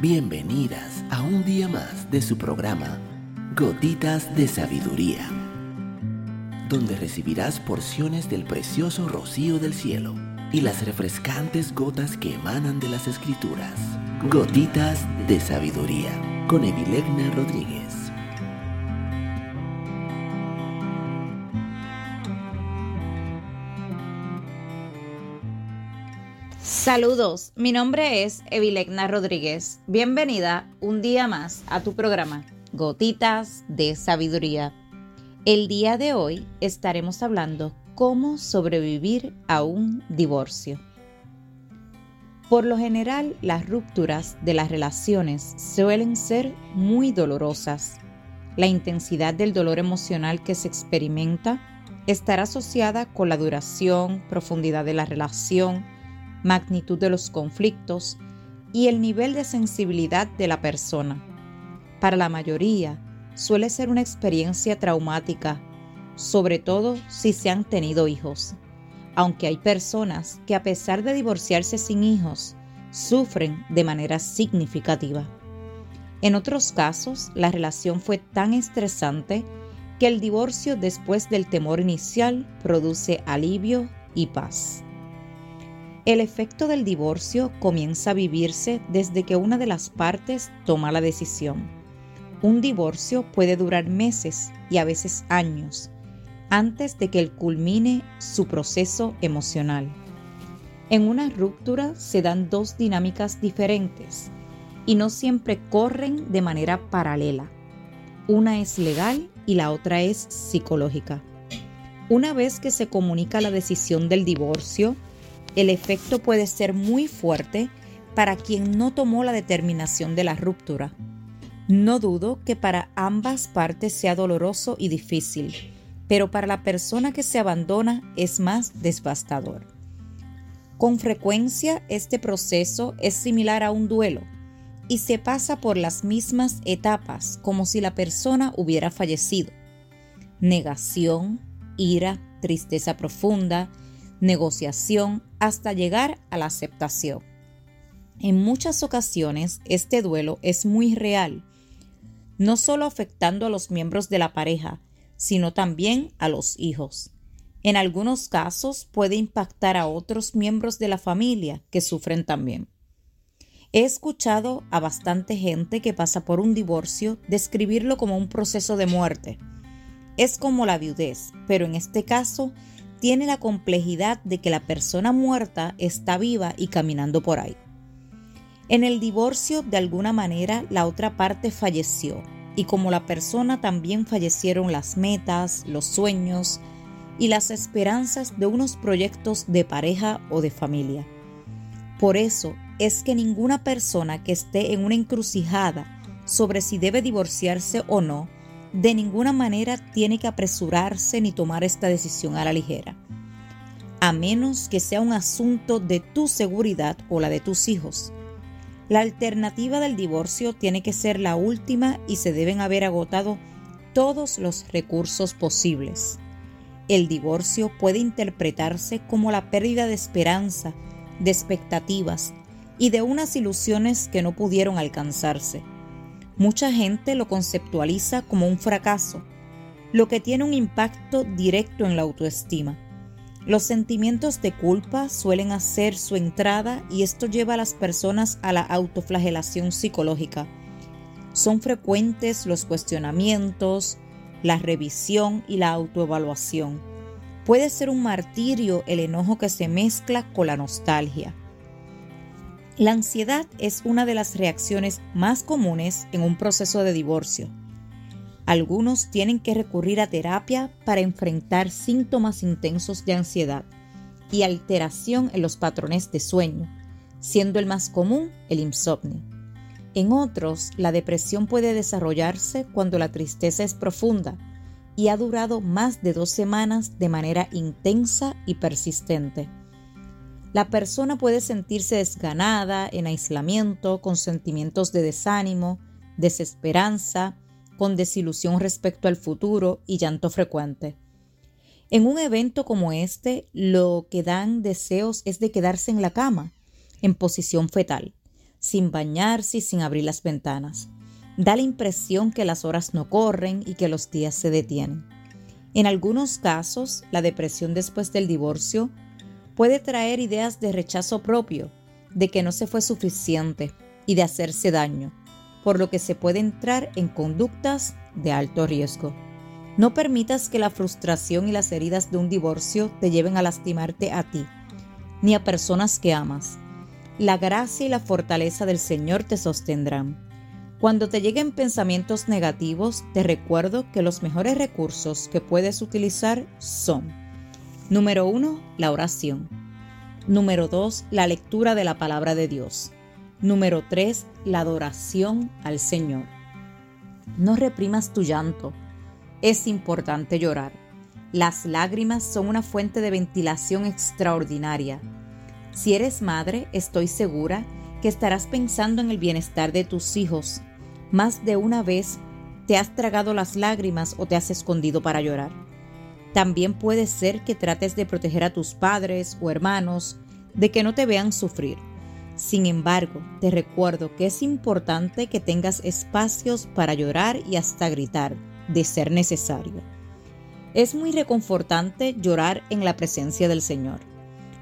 Bienvenidas a un día más de su programa Gotitas de Sabiduría, donde recibirás porciones del precioso rocío del cielo y las refrescantes gotas que emanan de las escrituras. Gotitas de Sabiduría con Evilegna Rodríguez. Saludos, mi nombre es Evilegna Rodríguez. Bienvenida un día más a tu programa Gotitas de Sabiduría. El día de hoy estaremos hablando cómo sobrevivir a un divorcio. Por lo general, las rupturas de las relaciones suelen ser muy dolorosas. La intensidad del dolor emocional que se experimenta estará asociada con la duración, profundidad de la relación, magnitud de los conflictos y el nivel de sensibilidad de la persona. Para la mayoría, suele ser una experiencia traumática, sobre todo si se han tenido hijos, aunque hay personas que a pesar de divorciarse sin hijos, sufren de manera significativa. En otros casos, la relación fue tan estresante que el divorcio después del temor inicial produce alivio y paz. El efecto del divorcio comienza a vivirse desde que una de las partes toma la decisión. Un divorcio puede durar meses y a veces años antes de que él culmine su proceso emocional. En una ruptura se dan dos dinámicas diferentes y no siempre corren de manera paralela. Una es legal y la otra es psicológica. Una vez que se comunica la decisión del divorcio, el efecto puede ser muy fuerte para quien no tomó la determinación de la ruptura. No dudo que para ambas partes sea doloroso y difícil, pero para la persona que se abandona es más devastador. Con frecuencia este proceso es similar a un duelo y se pasa por las mismas etapas como si la persona hubiera fallecido. Negación, ira, tristeza profunda, negociación hasta llegar a la aceptación. En muchas ocasiones este duelo es muy real, no solo afectando a los miembros de la pareja, sino también a los hijos. En algunos casos puede impactar a otros miembros de la familia que sufren también. He escuchado a bastante gente que pasa por un divorcio describirlo como un proceso de muerte. Es como la viudez, pero en este caso tiene la complejidad de que la persona muerta está viva y caminando por ahí. En el divorcio, de alguna manera, la otra parte falleció y como la persona también fallecieron las metas, los sueños y las esperanzas de unos proyectos de pareja o de familia. Por eso es que ninguna persona que esté en una encrucijada sobre si debe divorciarse o no de ninguna manera tiene que apresurarse ni tomar esta decisión a la ligera, a menos que sea un asunto de tu seguridad o la de tus hijos. La alternativa del divorcio tiene que ser la última y se deben haber agotado todos los recursos posibles. El divorcio puede interpretarse como la pérdida de esperanza, de expectativas y de unas ilusiones que no pudieron alcanzarse. Mucha gente lo conceptualiza como un fracaso, lo que tiene un impacto directo en la autoestima. Los sentimientos de culpa suelen hacer su entrada y esto lleva a las personas a la autoflagelación psicológica. Son frecuentes los cuestionamientos, la revisión y la autoevaluación. Puede ser un martirio el enojo que se mezcla con la nostalgia. La ansiedad es una de las reacciones más comunes en un proceso de divorcio. Algunos tienen que recurrir a terapia para enfrentar síntomas intensos de ansiedad y alteración en los patrones de sueño, siendo el más común el insomnio. En otros, la depresión puede desarrollarse cuando la tristeza es profunda y ha durado más de dos semanas de manera intensa y persistente. La persona puede sentirse desganada, en aislamiento, con sentimientos de desánimo, desesperanza, con desilusión respecto al futuro y llanto frecuente. En un evento como este, lo que dan deseos es de quedarse en la cama, en posición fetal, sin bañarse y sin abrir las ventanas. Da la impresión que las horas no corren y que los días se detienen. En algunos casos, la depresión después del divorcio puede traer ideas de rechazo propio, de que no se fue suficiente y de hacerse daño, por lo que se puede entrar en conductas de alto riesgo. No permitas que la frustración y las heridas de un divorcio te lleven a lastimarte a ti, ni a personas que amas. La gracia y la fortaleza del Señor te sostendrán. Cuando te lleguen pensamientos negativos, te recuerdo que los mejores recursos que puedes utilizar son Número 1. La oración. Número 2. La lectura de la palabra de Dios. Número 3. La adoración al Señor. No reprimas tu llanto. Es importante llorar. Las lágrimas son una fuente de ventilación extraordinaria. Si eres madre, estoy segura que estarás pensando en el bienestar de tus hijos más de una vez te has tragado las lágrimas o te has escondido para llorar. También puede ser que trates de proteger a tus padres o hermanos de que no te vean sufrir. Sin embargo, te recuerdo que es importante que tengas espacios para llorar y hasta gritar, de ser necesario. Es muy reconfortante llorar en la presencia del Señor.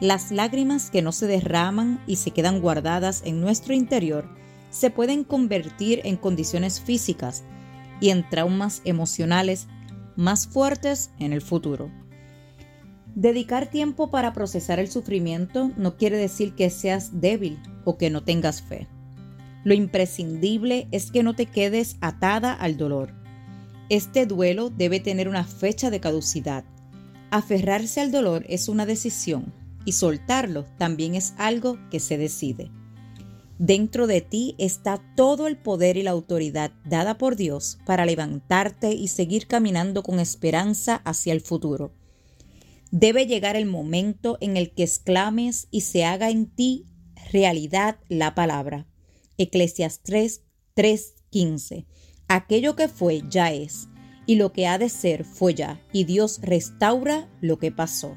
Las lágrimas que no se derraman y se quedan guardadas en nuestro interior se pueden convertir en condiciones físicas y en traumas emocionales más fuertes en el futuro. Dedicar tiempo para procesar el sufrimiento no quiere decir que seas débil o que no tengas fe. Lo imprescindible es que no te quedes atada al dolor. Este duelo debe tener una fecha de caducidad. Aferrarse al dolor es una decisión y soltarlo también es algo que se decide. Dentro de ti está todo el poder y la autoridad dada por Dios para levantarte y seguir caminando con esperanza hacia el futuro. Debe llegar el momento en el que exclames y se haga en ti realidad la palabra. Eclesias 3, 15. Aquello que fue ya es, y lo que ha de ser fue ya, y Dios restaura lo que pasó.